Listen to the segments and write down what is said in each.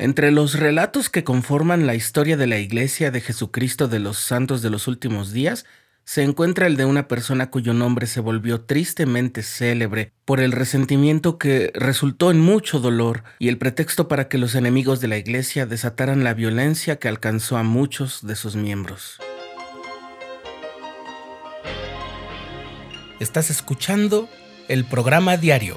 Entre los relatos que conforman la historia de la Iglesia de Jesucristo de los Santos de los Últimos Días, se encuentra el de una persona cuyo nombre se volvió tristemente célebre por el resentimiento que resultó en mucho dolor y el pretexto para que los enemigos de la Iglesia desataran la violencia que alcanzó a muchos de sus miembros. Estás escuchando el programa diario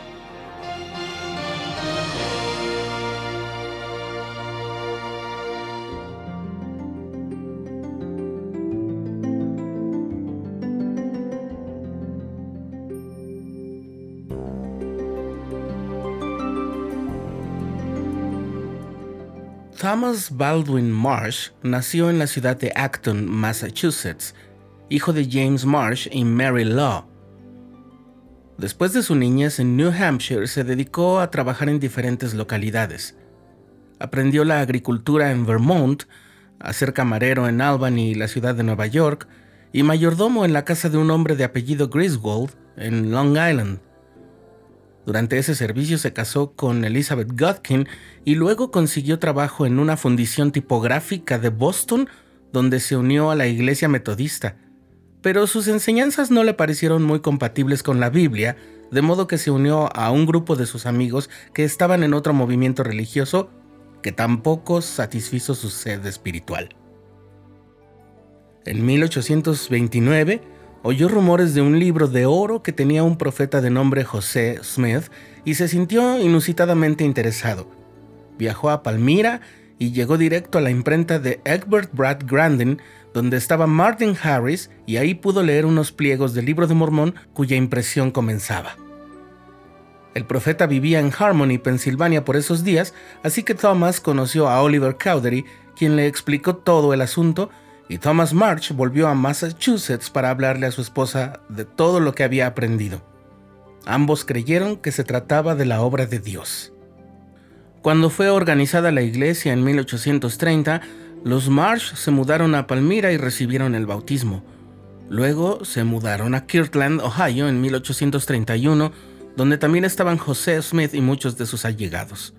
Thomas Baldwin Marsh nació en la ciudad de Acton, Massachusetts, hijo de James Marsh y Mary Law. Después de su niñez en New Hampshire, se dedicó a trabajar en diferentes localidades. Aprendió la agricultura en Vermont, a ser camarero en Albany, la ciudad de Nueva York, y mayordomo en la casa de un hombre de apellido Griswold, en Long Island. Durante ese servicio se casó con Elizabeth Godkin y luego consiguió trabajo en una fundición tipográfica de Boston donde se unió a la iglesia metodista. Pero sus enseñanzas no le parecieron muy compatibles con la Biblia, de modo que se unió a un grupo de sus amigos que estaban en otro movimiento religioso que tampoco satisfizo su sed espiritual. En 1829, oyó rumores de un libro de oro que tenía un profeta de nombre José Smith y se sintió inusitadamente interesado. Viajó a Palmira y llegó directo a la imprenta de Egbert Brad Grandin, donde estaba Martin Harris, y ahí pudo leer unos pliegos del libro de Mormón cuya impresión comenzaba. El profeta vivía en Harmony, Pensilvania por esos días, así que Thomas conoció a Oliver Cowdery, quien le explicó todo el asunto y Thomas March volvió a Massachusetts para hablarle a su esposa de todo lo que había aprendido. Ambos creyeron que se trataba de la obra de Dios. Cuando fue organizada la iglesia en 1830, los Marsh se mudaron a Palmyra y recibieron el bautismo. Luego se mudaron a Kirtland, Ohio, en 1831, donde también estaban José Smith y muchos de sus allegados.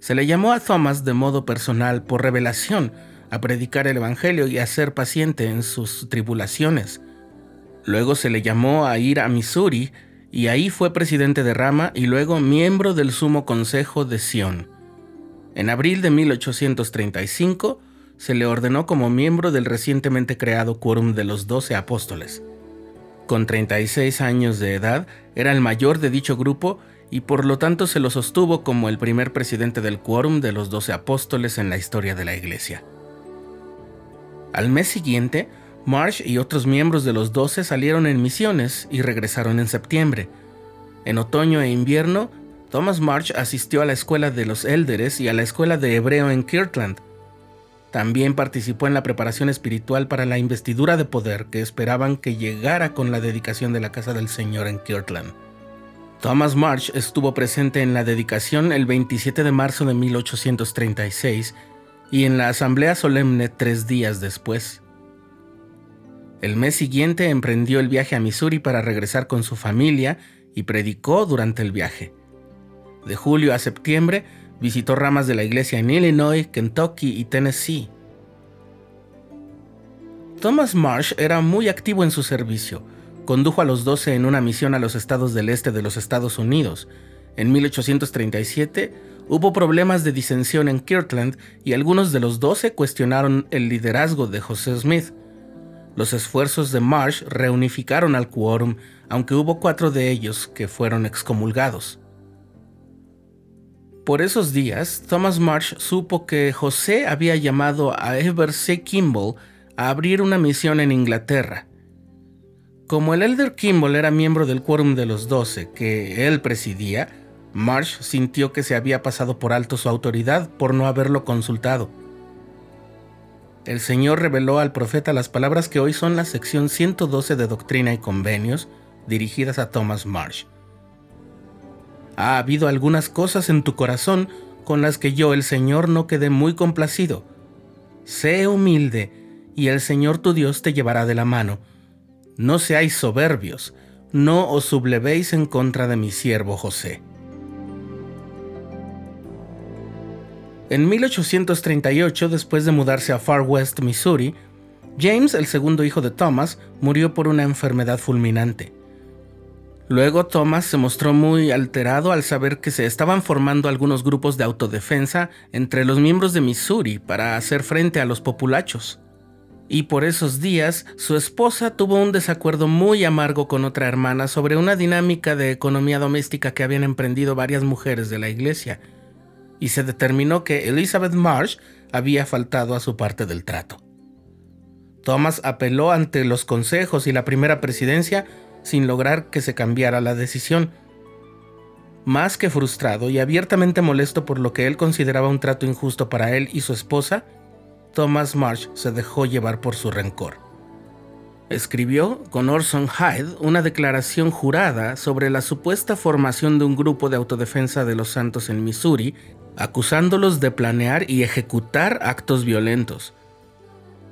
Se le llamó a Thomas de modo personal por revelación, a predicar el Evangelio y a ser paciente en sus tribulaciones. Luego se le llamó a ir a Missouri y ahí fue presidente de Rama y luego miembro del Sumo Consejo de Sion. En abril de 1835 se le ordenó como miembro del recientemente creado Quórum de los Doce Apóstoles. Con 36 años de edad, era el mayor de dicho grupo y por lo tanto se lo sostuvo como el primer presidente del Quórum de los Doce Apóstoles en la historia de la Iglesia. Al mes siguiente, Marsh y otros miembros de los doce salieron en misiones y regresaron en septiembre. En otoño e invierno, Thomas Marsh asistió a la escuela de los élderes y a la escuela de hebreo en Kirtland. También participó en la preparación espiritual para la investidura de poder que esperaban que llegara con la dedicación de la casa del Señor en Kirtland. Thomas Marsh estuvo presente en la dedicación el 27 de marzo de 1836 y en la asamblea solemne tres días después. El mes siguiente emprendió el viaje a Missouri para regresar con su familia y predicó durante el viaje. De julio a septiembre visitó ramas de la iglesia en Illinois, Kentucky y Tennessee. Thomas Marsh era muy activo en su servicio. Condujo a los doce en una misión a los estados del este de los Estados Unidos. En 1837 Hubo problemas de disensión en Kirtland y algunos de los doce cuestionaron el liderazgo de José Smith. Los esfuerzos de Marsh reunificaron al quórum, aunque hubo cuatro de ellos que fueron excomulgados. Por esos días, Thomas Marsh supo que José había llamado a Ever C. Kimball a abrir una misión en Inglaterra. Como el elder Kimball era miembro del quórum de los doce que él presidía, Marsh sintió que se había pasado por alto su autoridad por no haberlo consultado. El Señor reveló al profeta las palabras que hoy son la sección 112 de Doctrina y Convenios, dirigidas a Thomas Marsh. Ha habido algunas cosas en tu corazón con las que yo, el Señor, no quedé muy complacido. Sé humilde y el Señor tu Dios te llevará de la mano. No seáis soberbios, no os sublevéis en contra de mi siervo José. En 1838, después de mudarse a Far West, Missouri, James, el segundo hijo de Thomas, murió por una enfermedad fulminante. Luego Thomas se mostró muy alterado al saber que se estaban formando algunos grupos de autodefensa entre los miembros de Missouri para hacer frente a los populachos. Y por esos días su esposa tuvo un desacuerdo muy amargo con otra hermana sobre una dinámica de economía doméstica que habían emprendido varias mujeres de la iglesia, y se determinó que Elizabeth Marsh había faltado a su parte del trato. Thomas apeló ante los consejos y la primera presidencia sin lograr que se cambiara la decisión. Más que frustrado y abiertamente molesto por lo que él consideraba un trato injusto para él y su esposa, Thomas Marsh se dejó llevar por su rencor. Escribió con Orson Hyde una declaración jurada sobre la supuesta formación de un grupo de autodefensa de los santos en Missouri, acusándolos de planear y ejecutar actos violentos.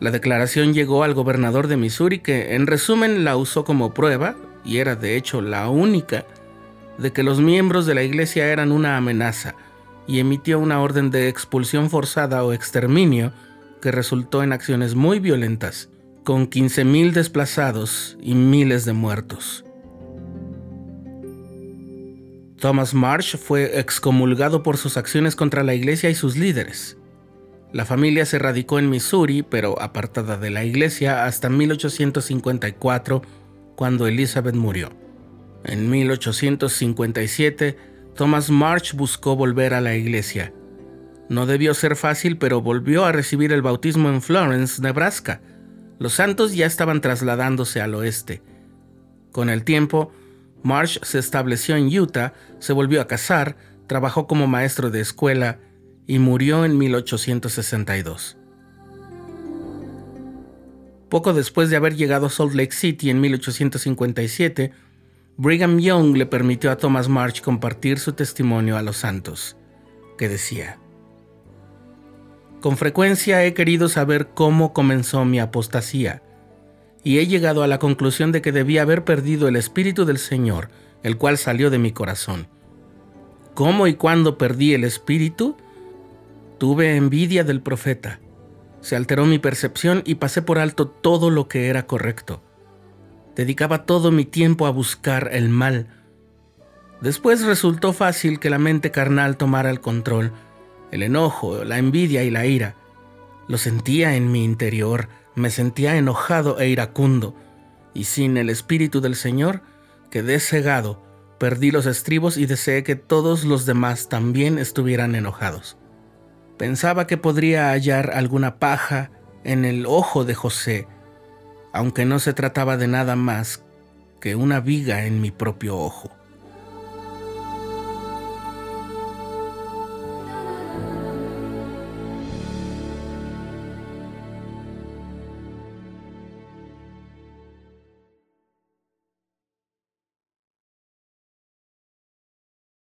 La declaración llegó al gobernador de Missouri que en resumen la usó como prueba, y era de hecho la única, de que los miembros de la iglesia eran una amenaza, y emitió una orden de expulsión forzada o exterminio que resultó en acciones muy violentas, con 15.000 desplazados y miles de muertos. Thomas Marsh fue excomulgado por sus acciones contra la iglesia y sus líderes. La familia se radicó en Missouri, pero apartada de la iglesia hasta 1854, cuando Elizabeth murió. En 1857, Thomas March buscó volver a la iglesia. No debió ser fácil, pero volvió a recibir el bautismo en Florence, Nebraska. Los santos ya estaban trasladándose al oeste. Con el tiempo, March se estableció en Utah, se volvió a casar, trabajó como maestro de escuela y murió en 1862. Poco después de haber llegado a Salt Lake City en 1857, Brigham Young le permitió a Thomas March compartir su testimonio a los santos, que decía, Con frecuencia he querido saber cómo comenzó mi apostasía, y he llegado a la conclusión de que debía haber perdido el Espíritu del Señor, el cual salió de mi corazón. ¿Cómo y cuándo perdí el Espíritu? Tuve envidia del profeta. Se alteró mi percepción y pasé por alto todo lo que era correcto. Dedicaba todo mi tiempo a buscar el mal. Después resultó fácil que la mente carnal tomara el control, el enojo, la envidia y la ira. Lo sentía en mi interior, me sentía enojado e iracundo, y sin el Espíritu del Señor quedé cegado, perdí los estribos y deseé que todos los demás también estuvieran enojados. Pensaba que podría hallar alguna paja en el ojo de José, aunque no se trataba de nada más que una viga en mi propio ojo.